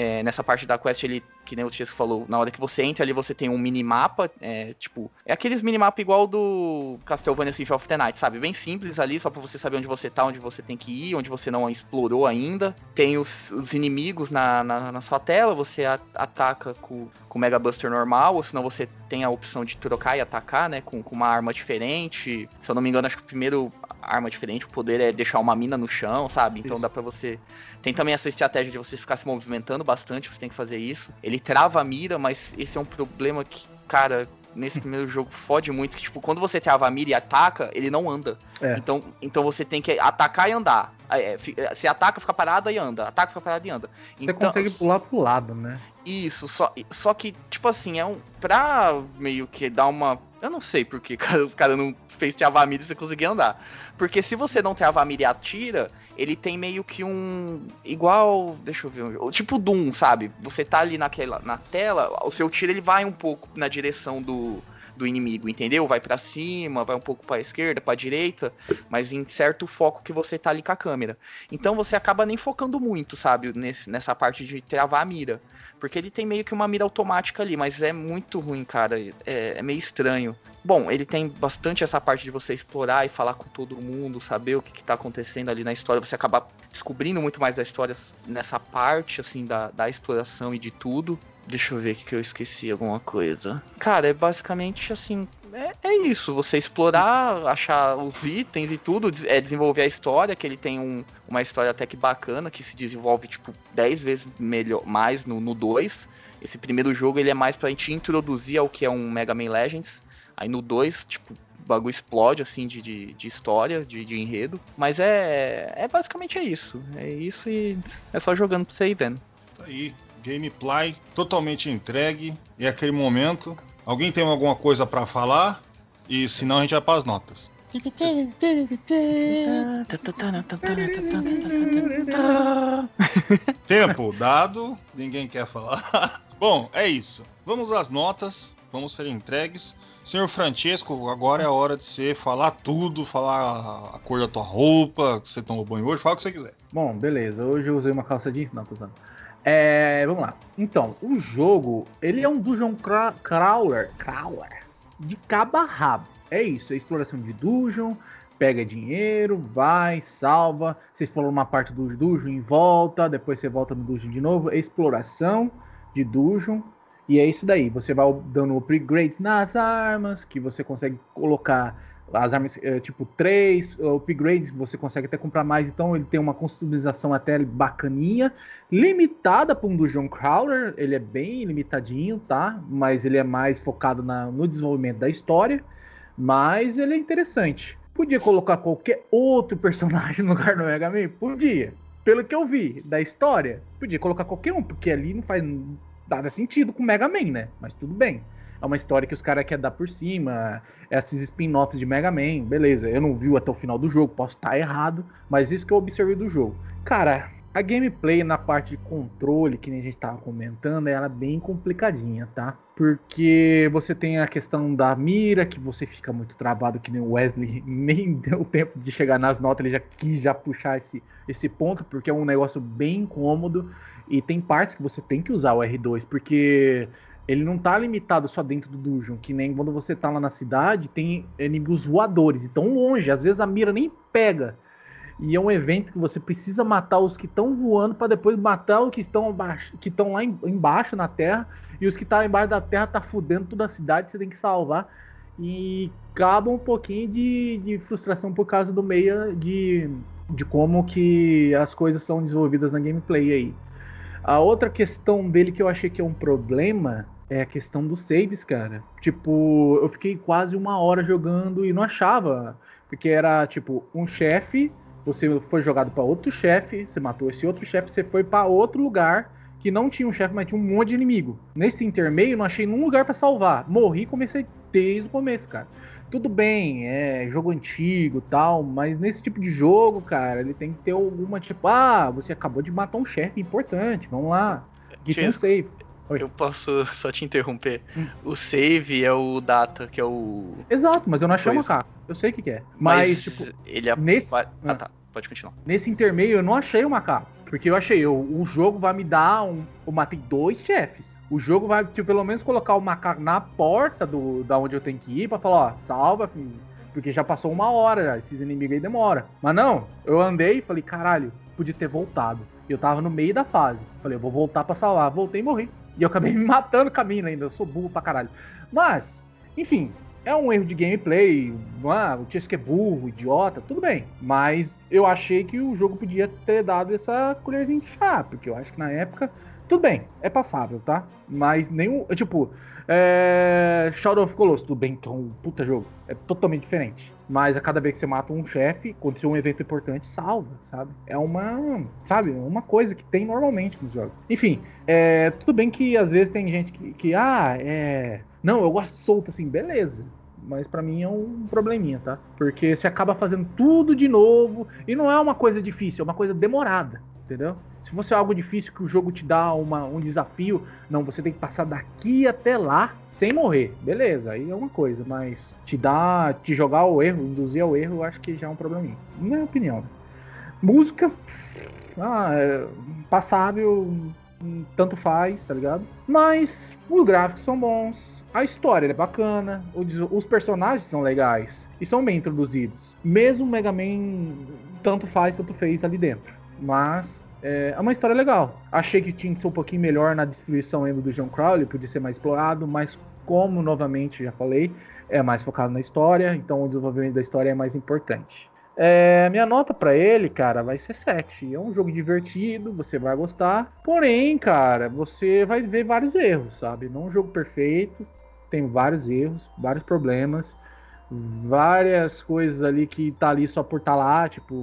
É, nessa parte da quest, ele, que nem o Tiesco falou, na hora que você entra ali, você tem um minimapa, é, tipo, é aqueles minimapa igual do Castlevania Symphony of the Night, sabe? Bem simples ali, só pra você saber onde você tá, onde você tem que ir, onde você não explorou ainda. Tem os, os inimigos na, na, na sua tela, você a- ataca com, com o Mega Buster normal, ou senão você tem a opção de trocar e atacar, né, com, com uma arma diferente. Se eu não me engano, acho que o primeiro arma diferente, o poder é deixar uma mina no chão, sabe? Então Isso. dá pra você tem também essa estratégia de você ficar se movimentando bastante, você tem que fazer isso. Ele trava a mira, mas esse é um problema que, cara, nesse primeiro jogo fode muito, que tipo, quando você trava a mira e ataca, ele não anda. É. Então, então você tem que atacar e andar. É, é, Você ataca, fica parado e anda. Ataca, fica parado e anda. Você Então, consegue pular pro lado, né? isso, só, só que, tipo assim, é um. Pra meio que dar uma. Eu não sei porque cara, os caras não fez travar a mira e você conseguia andar. Porque se você não travar a mira e atira, ele tem meio que um. Igual. Deixa eu ver. Tipo Doom, sabe? Você tá ali naquela, na tela, o seu tiro ele vai um pouco na direção do. Do inimigo, entendeu? Vai pra cima, vai um pouco pra esquerda, pra direita, mas em certo foco que você tá ali com a câmera. Então você acaba nem focando muito, sabe? Nesse, nessa parte de travar a mira. Porque ele tem meio que uma mira automática ali, mas é muito ruim, cara. É, é meio estranho. Bom, ele tem bastante essa parte de você explorar e falar com todo mundo, saber o que, que tá acontecendo ali na história. Você acaba descobrindo muito mais da história nessa parte, assim, da, da exploração e de tudo. Deixa eu ver que eu esqueci alguma coisa. Cara, é basicamente assim. É, é isso, você explorar, achar os itens e tudo, é desenvolver a história, que ele tem um- uma história até que bacana, que se desenvolve, tipo, 10 vezes melhor, mais no 2. Esse primeiro jogo ele é mais pra gente introduzir ao que é um Mega Man Legends. Aí no 2, tipo, bagulho explode, assim, de, de, de história, de, de, enredo. Mas é, é basicamente é isso. É isso e é só jogando pra você ir vendo. Tá aí, gameplay totalmente entregue. E é aquele momento. Alguém tem alguma coisa para falar? E se não, a gente vai para as notas. Tempo dado, ninguém quer falar. Bom, é isso. Vamos às notas, vamos ser entregues. Senhor Francesco, agora é a hora de você falar tudo, falar a cor da tua roupa, que você tomou banho hoje, fala o que você quiser. Bom, beleza. Hoje eu usei uma calça jeans, não, tô usando. É, vamos lá. Então, o jogo, ele é um dungeon crawler, crawler de cabo a rabo. É isso, é exploração de dungeon, pega dinheiro, vai, salva, você explora uma parte do dungeon e volta, depois você volta no dungeon de novo, é exploração de dungeon, e é isso daí, você vai dando upgrades nas armas, que você consegue colocar as armas é, tipo 3 upgrades, você consegue até comprar mais, então ele tem uma customização até bacaninha, limitada para um Dungeon Crawler, ele é bem limitadinho, tá? Mas ele é mais focado na, no desenvolvimento da história, mas ele é interessante. Podia colocar qualquer outro personagem no lugar do Mega Man? Podia. Pelo que eu vi da história, podia colocar qualquer um, porque ali não faz nada sentido com o Mega Man, né? Mas tudo bem é uma história que os caras querem dar por cima, esses spin-offs de Mega Man, beleza, eu não vi até o final do jogo, posso estar errado, mas isso que eu observei do jogo. Cara, a gameplay na parte de controle, que nem a gente tava comentando, ela é bem complicadinha, tá? Porque você tem a questão da mira, que você fica muito travado, que nem o Wesley nem deu tempo de chegar nas notas, ele já quis já puxar esse, esse ponto, porque é um negócio bem incômodo. E tem partes que você tem que usar o R2, porque ele não tá limitado só dentro do dungeon, que nem quando você tá lá na cidade, tem inimigos voadores, e tão longe, às vezes a mira nem pega. E é um evento que você precisa matar os que estão voando para depois matar os que estão que estão lá embaixo na terra, e os que estão tá embaixo da terra tá fudendo toda a cidade, você tem que salvar. E acaba um pouquinho de, de frustração por causa do meio de, de como que as coisas são desenvolvidas na gameplay aí. A outra questão dele que eu achei que é um problema é a questão dos saves, cara. Tipo, eu fiquei quase uma hora jogando e não achava. Porque era tipo um chefe, você foi jogado para outro chefe, você matou esse outro chefe, você foi para outro lugar que não tinha um chefe, mas tinha um monte de inimigo. Nesse intermeio, não achei nenhum lugar para salvar. Morri e comecei desde o começo, cara. Tudo bem, é jogo antigo tal, mas nesse tipo de jogo, cara, ele tem que ter alguma tipo, ah, você acabou de matar um chefe importante, vamos lá. Get um save. Oi. Eu posso só te interromper. Hum. O save é o data, que é o. Exato, mas eu não achei o macaco. Eu sei o que, que é. Mas, mas, tipo. Ele é. Nesse... Ah, ah, tá. Pode continuar. Nesse intermeio eu não achei o macaco. Porque eu achei, eu, o jogo vai me dar um. Eu matei dois chefes. O jogo vai, tipo, pelo menos colocar o macaco na porta do, da onde eu tenho que ir pra falar, ó, salva, filho. Porque já passou uma hora, já, esses inimigos aí demora. Mas não, eu andei e falei, caralho, podia ter voltado. Eu tava no meio da fase. Falei, eu vou voltar para salvar. Voltei e morri. E eu acabei me matando caminho ainda. Eu sou burro pra caralho. Mas, enfim, é um erro de gameplay. Ah, o Chesky é burro, idiota, tudo bem. Mas eu achei que o jogo podia ter dado essa colherzinha de chá. Porque eu acho que na época. Tudo bem, é passável, tá? Mas nenhum. Tipo, é... Shadow of Colossus, tudo bem, que é um puta jogo. É totalmente diferente. Mas a cada vez que você mata um chefe, aconteceu um evento importante, salva, sabe? É uma, sabe, uma coisa que tem normalmente nos jogos. Enfim, é, tudo bem que às vezes tem gente que, que ah, é, não, eu gosto solto assim, beleza. Mas para mim é um probleminha, tá? Porque você acaba fazendo tudo de novo e não é uma coisa difícil, é uma coisa demorada, entendeu? Se fosse algo difícil que o jogo te dá uma, um desafio, não, você tem que passar daqui até lá sem morrer. Beleza, aí é uma coisa, mas te dá, te jogar ao erro, induzir ao erro, eu acho que já é um probleminha. Minha opinião. Música, ah, é, passável, tanto faz, tá ligado? Mas os gráficos são bons, a história é bacana, os personagens são legais e são bem introduzidos. Mesmo o Mega Man tanto faz, tanto fez ali dentro. Mas é, é uma história legal. Achei que tinha que ser um pouquinho melhor na distribuição ainda do John Crowley, podia ser mais explorado, mas como novamente já falei, é mais focado na história, então o desenvolvimento da história é mais importante. É, minha nota para ele, cara, vai ser 7. É um jogo divertido, você vai gostar. Porém, cara, você vai ver vários erros, sabe? Não é um jogo perfeito, tem vários erros, vários problemas. Várias coisas ali que tá ali só por tá lá, tipo,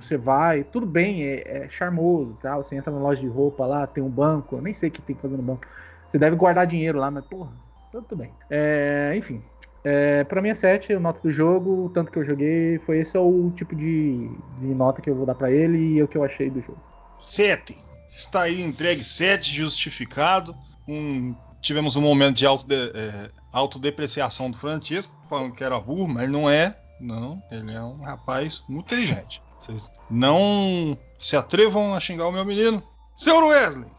você vai, tudo bem, é, é charmoso, tá? Você entra na loja de roupa lá, tem um banco, eu nem sei o que tem que fazer no banco. Você deve guardar dinheiro lá, mas porra, tudo bem. É, enfim, é, para mim é 7, a nota do jogo, o tanto que eu joguei, foi esse é o tipo de, de nota que eu vou dar para ele e é o que eu achei do jogo. 7. Está aí entregue 7, justificado. Um tivemos um momento de autode é, autodepreciação do Francisco, falando que era burro, mas não é. Não, ele é um rapaz muito inteligente. Vocês não se atrevam a xingar o meu menino. Senhor Wesley,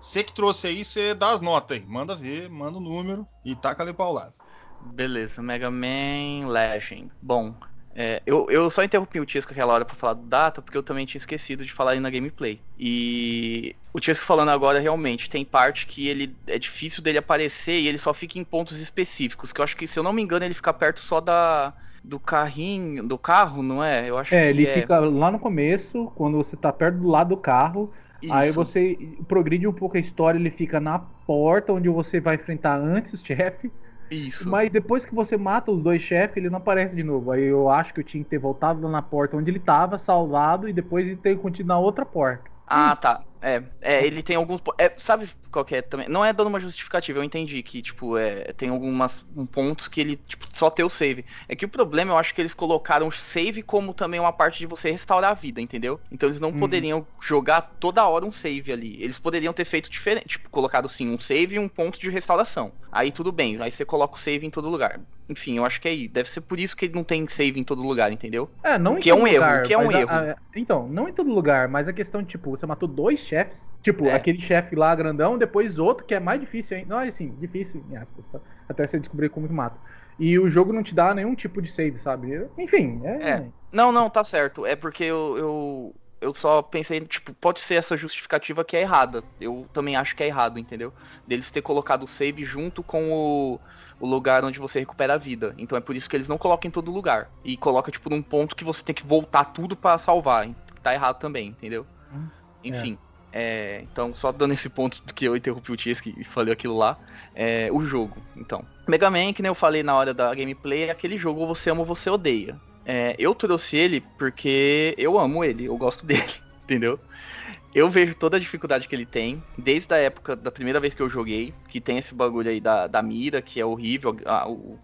você que trouxe aí, você dá as notas aí. Manda ver, manda o número e taca ali pra lado. Beleza, Mega Man Legend. Bom, é, eu, eu só interrompi o Tisco aquela hora para falar do data, porque eu também tinha esquecido de falar aí na gameplay. E o Tisco falando agora, realmente, tem parte que ele é difícil dele aparecer e ele só fica em pontos específicos, que eu acho que, se eu não me engano, ele fica perto só da do carrinho, do carro, não é? Eu acho é, ele é... fica lá no começo, quando você tá perto do lado do carro, Isso. aí você progride um pouco a história, ele fica na porta onde você vai enfrentar antes o chefe. Isso. Mas depois que você mata os dois chefes, ele não aparece de novo. Aí eu acho que eu tinha que ter voltado lá na porta onde ele tava, salvado, e depois ter continuado na outra porta. Ah, tá. É, é, ele tem alguns. É, sabe qual que é também? Não é dando uma justificativa, eu entendi que, tipo, é, tem algumas um, pontos que ele, tipo, só tem o save. É que o problema, eu acho que eles colocaram o save como também uma parte de você restaurar a vida, entendeu? Então eles não uhum. poderiam jogar toda hora um save ali. Eles poderiam ter feito diferente, tipo, colocado sim um save e um ponto de restauração. Aí tudo bem, aí você coloca o save em todo lugar. Enfim, eu acho que é isso. Deve ser por isso que ele não tem save em todo lugar, entendeu? É, não o que é um lugar, erro, que é um a, erro. A, então, não em todo lugar, mas a questão, tipo, você matou dois chefes, tipo, é. aquele chefe lá grandão, depois outro que é mais difícil, hein? Não, é assim, difícil, em aspas, tá? até você descobrir como que mata. E o jogo não te dá nenhum tipo de save, sabe? Enfim, é. é. Não, não, tá certo. É porque eu, eu, eu só pensei, tipo, pode ser essa justificativa que é errada. Eu também acho que é errado, entendeu? Deles ter colocado o save junto com o o lugar onde você recupera a vida. Então é por isso que eles não colocam em todo lugar. E coloca, tipo, num ponto que você tem que voltar tudo para salvar. Tá errado também, entendeu? Hum, Enfim. É. É, então, só dando esse ponto que eu interrompi o Tisk e falei aquilo lá, é, o jogo. Então, Mega Man, que nem eu falei na hora da gameplay, é aquele jogo você ama ou você odeia. É, eu trouxe ele porque eu amo ele, eu gosto dele, entendeu? eu vejo toda a dificuldade que ele tem, desde a época da primeira vez que eu joguei, que tem esse bagulho aí da, da mira, que é horrível, a, o,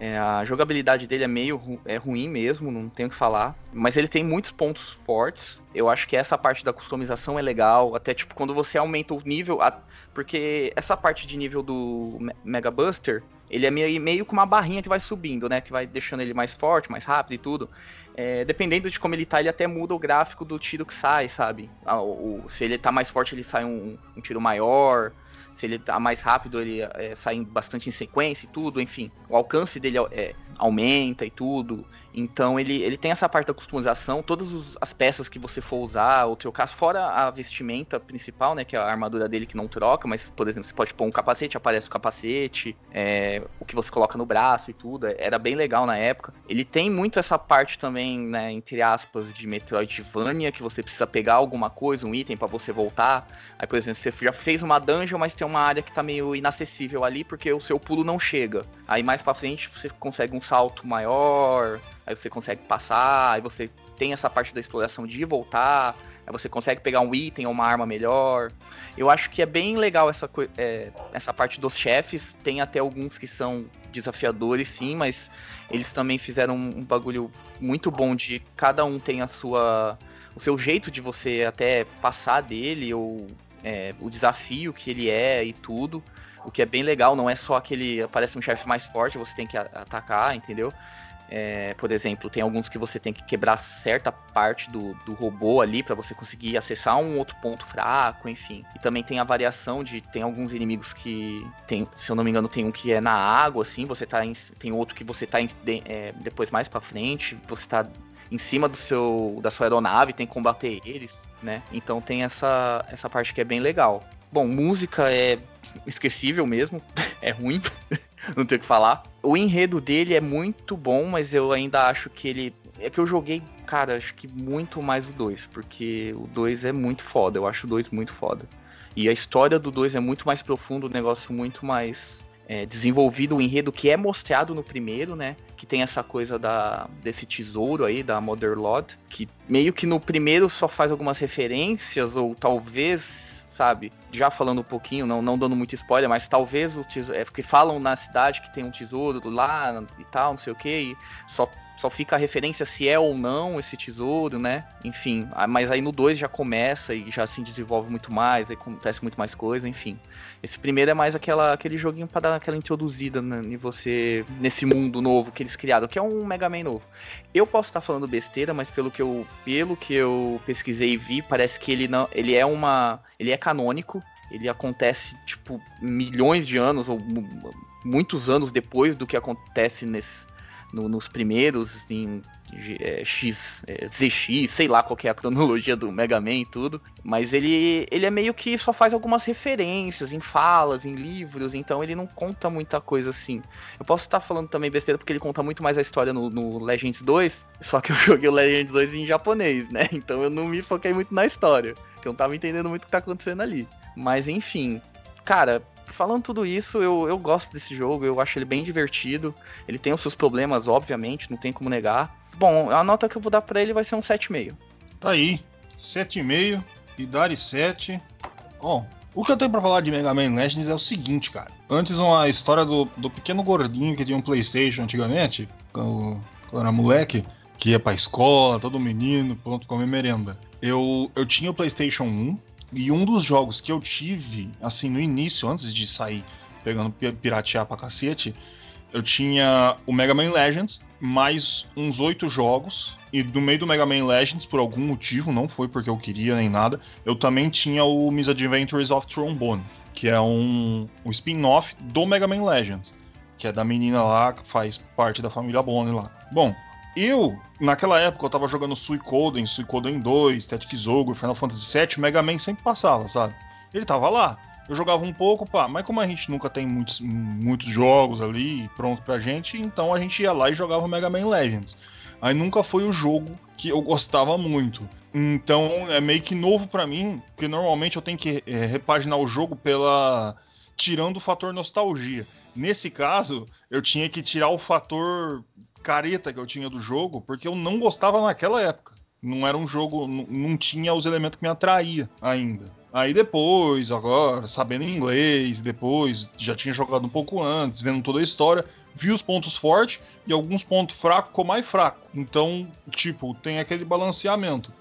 é, a jogabilidade dele é meio é ruim mesmo, não tenho o que falar. Mas ele tem muitos pontos fortes. Eu acho que essa parte da customização é legal. Até tipo, quando você aumenta o nível. A, porque essa parte de nível do Mega Buster, ele é meio, meio com uma barrinha que vai subindo, né? Que vai deixando ele mais forte, mais rápido e tudo. É, dependendo de como ele tá, ele até muda o gráfico do tiro que sai, sabe? Ah, o, o, se ele tá mais forte, ele sai um, um tiro maior se ele tá mais rápido, ele é, sai bastante em sequência e tudo, enfim. O alcance dele é, aumenta e tudo. Então ele, ele tem essa parte da customização, todas as peças que você for usar ou trocar, fora a vestimenta principal, né, que é a armadura dele que não troca, mas por exemplo, você pode pôr um capacete, aparece o capacete, é, o que você coloca no braço e tudo, é, era bem legal na época. Ele tem muito essa parte também, né, entre aspas, de Metroidvania, que você precisa pegar alguma coisa, um item para você voltar. Aí, por exemplo, você já fez uma dungeon, mas tem uma área que tá meio inacessível ali porque o seu pulo não chega. Aí mais para frente você consegue um salto maior, aí você consegue passar, aí você tem essa parte da exploração de voltar, aí você consegue pegar um item ou uma arma melhor. Eu acho que é bem legal essa, é, essa parte dos chefes, tem até alguns que são desafiadores sim, mas eles também fizeram um, bagulho muito bom de cada um tem a sua o seu jeito de você até passar dele ou é, o desafio que ele é e tudo. O que é bem legal, não é só aquele. Aparece um chefe mais forte, você tem que atacar, entendeu? É, por exemplo, tem alguns que você tem que quebrar certa parte do, do robô ali para você conseguir acessar um outro ponto fraco, enfim. E também tem a variação de tem alguns inimigos que tem, se eu não me engano, tem um que é na água, assim, você tá em, tem outro que você tá em, de, é, depois mais para frente, você tá em cima do seu da sua aeronave, tem que combater eles, né? Então tem essa essa parte que é bem legal. Bom, música é esquecível mesmo, é ruim, não tenho o que falar. O enredo dele é muito bom, mas eu ainda acho que ele. É que eu joguei, cara, acho que muito mais o 2, porque o 2 é muito foda, eu acho o 2 muito foda. E a história do 2 é muito mais profundo, o negócio muito mais é, desenvolvido o enredo que é mostrado no primeiro, né? Que tem essa coisa da, desse tesouro aí, da Mother Lord, que meio que no primeiro só faz algumas referências, ou talvez sabe? Já falando um pouquinho, não, não dando muito spoiler, mas talvez o tesouro. É porque falam na cidade que tem um tesouro lá e tal, não sei o que, e só só fica a referência se é ou não esse tesouro, né? Enfim, mas aí no 2 já começa e já se desenvolve muito mais, aí acontece muito mais coisa, enfim. Esse primeiro é mais aquela, aquele joguinho para dar aquela introduzida né, em você nesse mundo novo que eles criaram, que é um Mega Man novo. Eu posso estar falando besteira, mas pelo que eu pelo que eu pesquisei e vi, parece que ele não, ele é uma, ele é canônico, ele acontece tipo milhões de anos ou muitos anos depois do que acontece nesse no, nos primeiros, em é, X, é, ZX, sei lá qual é a cronologia do Mega Man e tudo. Mas ele, ele é meio que só faz algumas referências em falas, em livros, então ele não conta muita coisa assim. Eu posso estar falando também besteira porque ele conta muito mais a história no, no Legends 2, só que eu joguei o Legends 2 em japonês, né? Então eu não me foquei muito na história, que eu não tava entendendo muito o que tá acontecendo ali. Mas enfim, cara, falando tudo isso, eu, eu gosto desse jogo, eu acho ele bem divertido. Ele tem os seus problemas, obviamente, não tem como negar. Bom, a nota que eu vou dar para ele vai ser um 7,5. Tá aí, 7,5, Idari 7. Bom, o que eu tenho pra falar de Mega Man Legends é o seguinte, cara. Antes, uma história do, do pequeno gordinho que tinha um PlayStation antigamente, quando, quando era moleque, que ia pra escola, todo menino, pronto, comer merenda. Eu, eu tinha o PlayStation 1, e um dos jogos que eu tive, assim, no início, antes de sair pegando piratear pra cacete, eu tinha o Mega Man Legends, mais uns oito jogos. E no meio do Mega Man Legends, por algum motivo, não foi porque eu queria nem nada, eu também tinha o Miss Adventures of Trombone, que é um, um spin-off do Mega Man Legends, que é da menina lá que faz parte da família Bonnie lá. Bom, eu, naquela época, eu tava jogando Suicoden, Suicoden 2, Tactics Ogre, Final Fantasy VII, Mega Man sempre passava, sabe? Ele tava lá. Eu jogava um pouco, pá, mas como a gente nunca tem muitos, muitos jogos ali pronto pra gente, então a gente ia lá e jogava Mega Man Legends. Aí nunca foi o jogo que eu gostava muito. Então é meio que novo para mim, porque normalmente eu tenho que é, repaginar o jogo pela tirando o fator nostalgia. Nesse caso, eu tinha que tirar o fator careta que eu tinha do jogo, porque eu não gostava naquela época. Não era um jogo, não, tinha os elementos que me atraía ainda. Aí depois, agora, sabendo inglês, depois, já tinha jogado um pouco antes, vendo toda a história, vi os pontos fortes e alguns pontos fracos com mais fraco. Então, tipo, tem aquele balanceamento.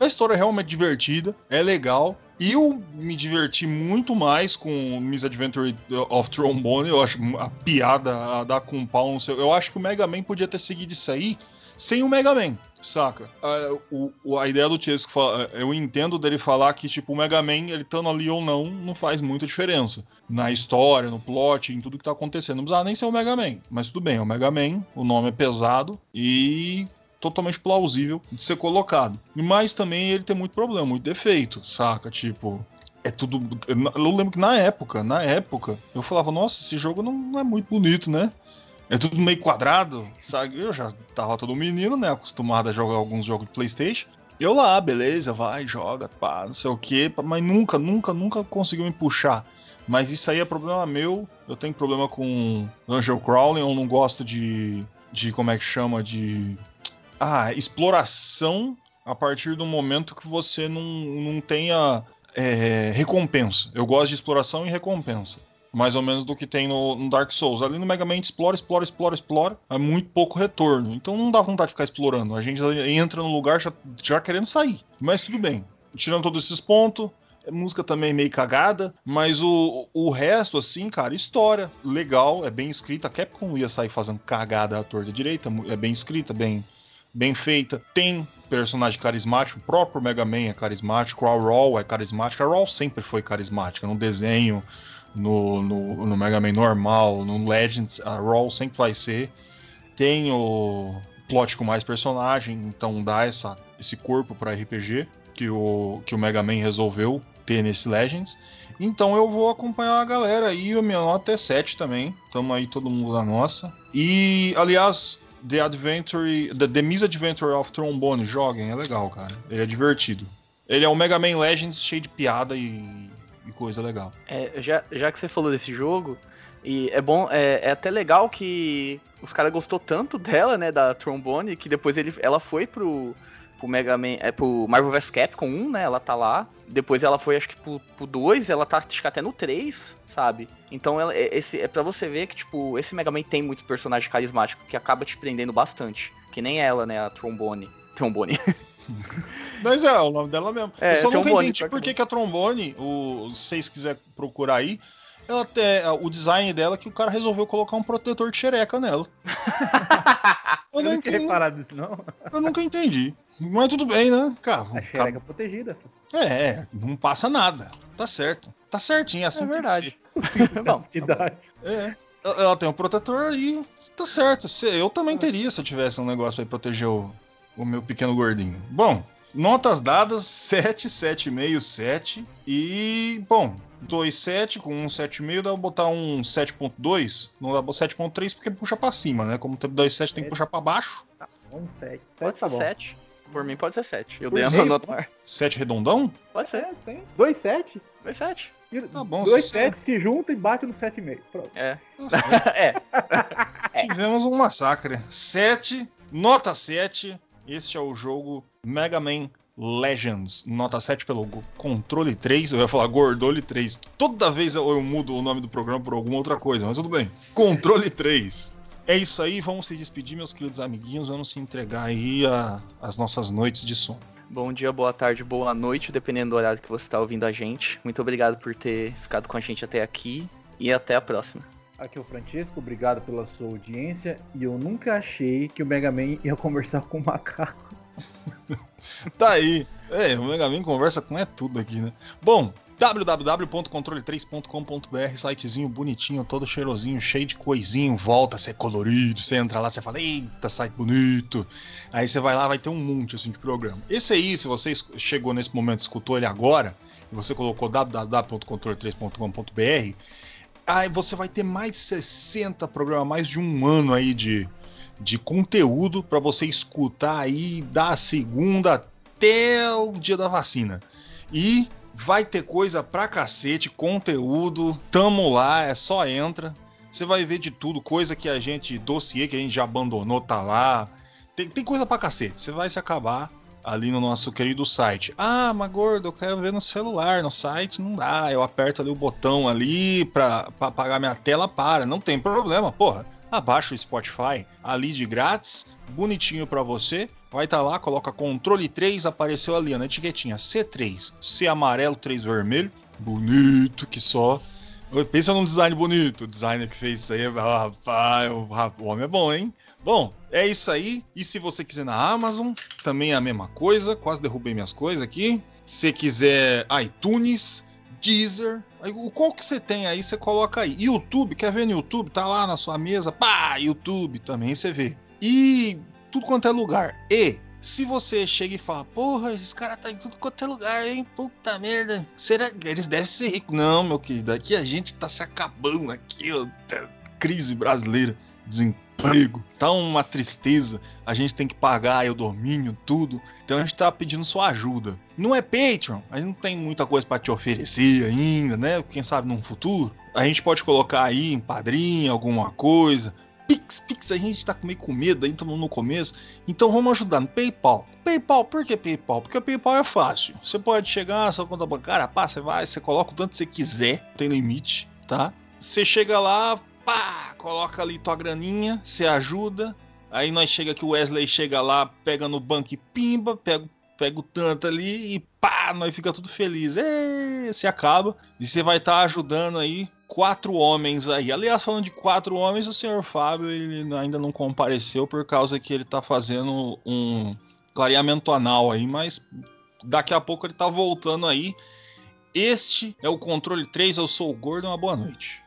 A história é realmente divertida, é legal. Eu me diverti muito mais com Miss Adventure of Trombone. Eu acho a piada a dar com um pau no seu. Eu acho que o Mega Man podia ter seguido isso aí sem o Mega Man, saca? A, o, a ideia do Chesco, eu entendo dele falar que, tipo, o Mega Man, ele estando ali ou não, não faz muita diferença. Na história, no plot, em tudo que tá acontecendo. Não precisa nem ser o Mega Man. Mas tudo bem, é o Mega Man, o nome é pesado e totalmente plausível de ser colocado. Mas também ele tem muito problema, muito defeito, saca? Tipo, é tudo. Eu lembro que na época, na época, eu falava, nossa, esse jogo não, não é muito bonito, né? É tudo meio quadrado, sabe? Eu já tava todo menino, né? Acostumado a jogar alguns jogos de Playstation. Eu lá, beleza, vai, joga, pá, não sei o que, mas nunca, nunca, nunca conseguiu me puxar. Mas isso aí é problema meu. Eu tenho problema com Dungeon Crawling, eu não gosto de. de como é que chama? De ah, exploração a partir do momento que você não, não tenha é, recompensa. Eu gosto de exploração e recompensa. Mais ou menos do que tem no, no, Dark Souls. Ali no Mega Man explora, explora, explora, explora. É muito pouco retorno. Então não dá vontade de ficar explorando. A gente entra no lugar já, já querendo sair. Mas tudo bem. Tirando todos esses pontos, a música também é meio cagada, mas o, o resto, assim, cara, história, legal, é bem escrita. A Capcom ia sair fazendo cagada à torta direita, é bem escrita, bem, bem feita. Tem personagem carismático, o próprio Mega Man é carismático, a Raw é carismática. A Raw sempre foi carismática, no desenho, no, no, no Mega Man normal, no Legends, a Raw sempre vai ser. Tem o plot com mais personagem, então dá essa, esse corpo para RPG que o, que o Mega Man resolveu ter nesse Legends. Então eu vou acompanhar a galera aí, a minha nota é 7 também. Tamo aí todo mundo da nossa. E, aliás, The Adventure, The, The Misadventure of Trombone, joguem, é legal, cara. Ele é divertido. Ele é um Mega Man Legends cheio de piada e, e coisa legal. É, já, já que você falou desse jogo, E é bom, é, é até legal que os caras gostou tanto dela, né, da trombone, que depois ele, ela foi pro, pro Mega Man, é, pro Marvel vs Capcom 1, né, ela tá lá. Depois ela foi, acho que pro, pro 2, ela tá, acho que até no 3, sabe? Então ela, é, esse, é pra você ver que, tipo, esse Mega Man tem muito personagem carismático, que acaba te prendendo bastante. Que nem ela, né, a trombone. Trombone. Mas é, o nome dela mesmo. É, eu só não entendi por é que, que a trombone, o, se vocês quiserem procurar aí, ela tem, o design dela é que o cara resolveu colocar um protetor de xereca nela. eu, Eu não tinha entendi, reparado nisso, não. eu nunca entendi. Mas tudo bem, né? Cara, A xereca protegida. é, é, não passa nada. Tá certo. Tá certinho, assim É tem que verdade. ser. Bom, Castidade. É. Ela tem um protetor aí, tá certo. Eu também teria se eu tivesse um negócio pra proteger o, o meu pequeno gordinho. Bom, notas dadas 7, 7,5, 7 e, bom, 2,7 com um 7,5 dá pra botar um 7,2. Não dá pra 7,3 porque puxa pra cima, né? Como tem 2,7 tem que puxar pra baixo. Um 7. pode tá ser bom. 7. Por mim pode ser 7. Eu Por dei a nota maior. 7 redondão? Pode ser. É, sim. 2 7. Foi 7. Tá bom, 2 se 7 se junta e bate no 7,5. Pronto. É. É. Tivemos um massacre. 7, nota 7. Este é o jogo Mega Man Legends. Nota 7 pelo controle 3. Eu ia falar Gordole 3. Toda vez eu, eu mudo o nome do programa por alguma outra coisa, mas tudo bem. Controle 3. É isso aí, vamos se despedir, meus queridos amiguinhos. Vamos se entregar aí às nossas noites de sono. Bom dia, boa tarde, boa noite, dependendo do horário que você está ouvindo a gente. Muito obrigado por ter ficado com a gente até aqui e até a próxima. Aqui é o Francisco, obrigado pela sua audiência. E eu nunca achei que o Mega Man ia conversar com o macaco. Tá aí. É, o Mega Man conversa com é tudo aqui, né? Bom, www.controle3.com.br, sitezinho bonitinho, todo cheirosinho, cheio de coisinho, volta a ser colorido. Você entra lá, você fala, eita, site bonito. Aí você vai lá, vai ter um monte assim de programa. Esse aí, se você chegou nesse momento, escutou ele agora, e você colocou www.controle3.com.br, aí você vai ter mais de 60 programas, mais de um ano aí de, de conteúdo para você escutar aí da segunda até o dia da vacina. E vai ter coisa pra cacete, conteúdo, tamo lá, é só entra. Você vai ver de tudo, coisa que a gente, dossiê que a gente já abandonou, tá lá. Tem, tem coisa pra cacete, você vai se acabar ali no nosso querido site. Ah, mas gordo, eu quero ver no celular, no site não dá. Eu aperto ali o botão ali pra, pra apagar minha tela, para. Não tem problema, porra. Abaixa o Spotify ali de grátis, bonitinho pra você. Vai estar lá, coloca controle 3, apareceu ali na etiquetinha C3, C amarelo, 3 vermelho. Bonito que só. Pensa num design bonito. O designer que fez isso aí, ah, rapaz, o, rap- o homem é bom, hein? Bom, é isso aí. E se você quiser na Amazon, também é a mesma coisa. Quase derrubei minhas coisas aqui. Se quiser iTunes, Deezer, o qual que você tem aí, você coloca aí. YouTube, quer ver no YouTube? Tá lá na sua mesa, pá, YouTube também você vê. E tudo quanto é lugar. E se você chega e fala, porra, esses caras tá em tudo quanto é lugar, hein? Puta merda. Será que eles devem ser ricos? Não, meu querido, aqui a gente tá se acabando aqui, ó. tá- Crise brasileira, desemprego, tá uma tristeza. A gente tem que pagar o domínio, tudo. Então a gente tá pedindo sua ajuda. Não é Patreon, a gente não tem muita coisa para te oferecer ainda, né? Quem sabe num futuro. A gente pode colocar aí em padrinho alguma coisa. Pix, Pix, a gente tá meio com medo aí, estamos no começo. Então vamos ajudar no PayPal. PayPal, por que PayPal? Porque o PayPal é fácil. Você pode chegar, sua conta bancária, pá, você vai, você coloca o tanto que você quiser, não tem limite, tá? Você chega lá, pá, coloca ali tua graninha, você ajuda. Aí nós chega que o Wesley chega lá, pega no banco e pimba, pega, pega o tanto ali e pá, nós fica tudo feliz. Ê, se acaba. E você vai estar ajudando aí quatro homens aí. Aliás, falando de quatro homens, o senhor Fábio ele ainda não compareceu por causa que ele tá fazendo um clareamento anal aí, mas daqui a pouco ele tá voltando aí. Este é o controle 3, eu sou o Gordo, uma boa noite.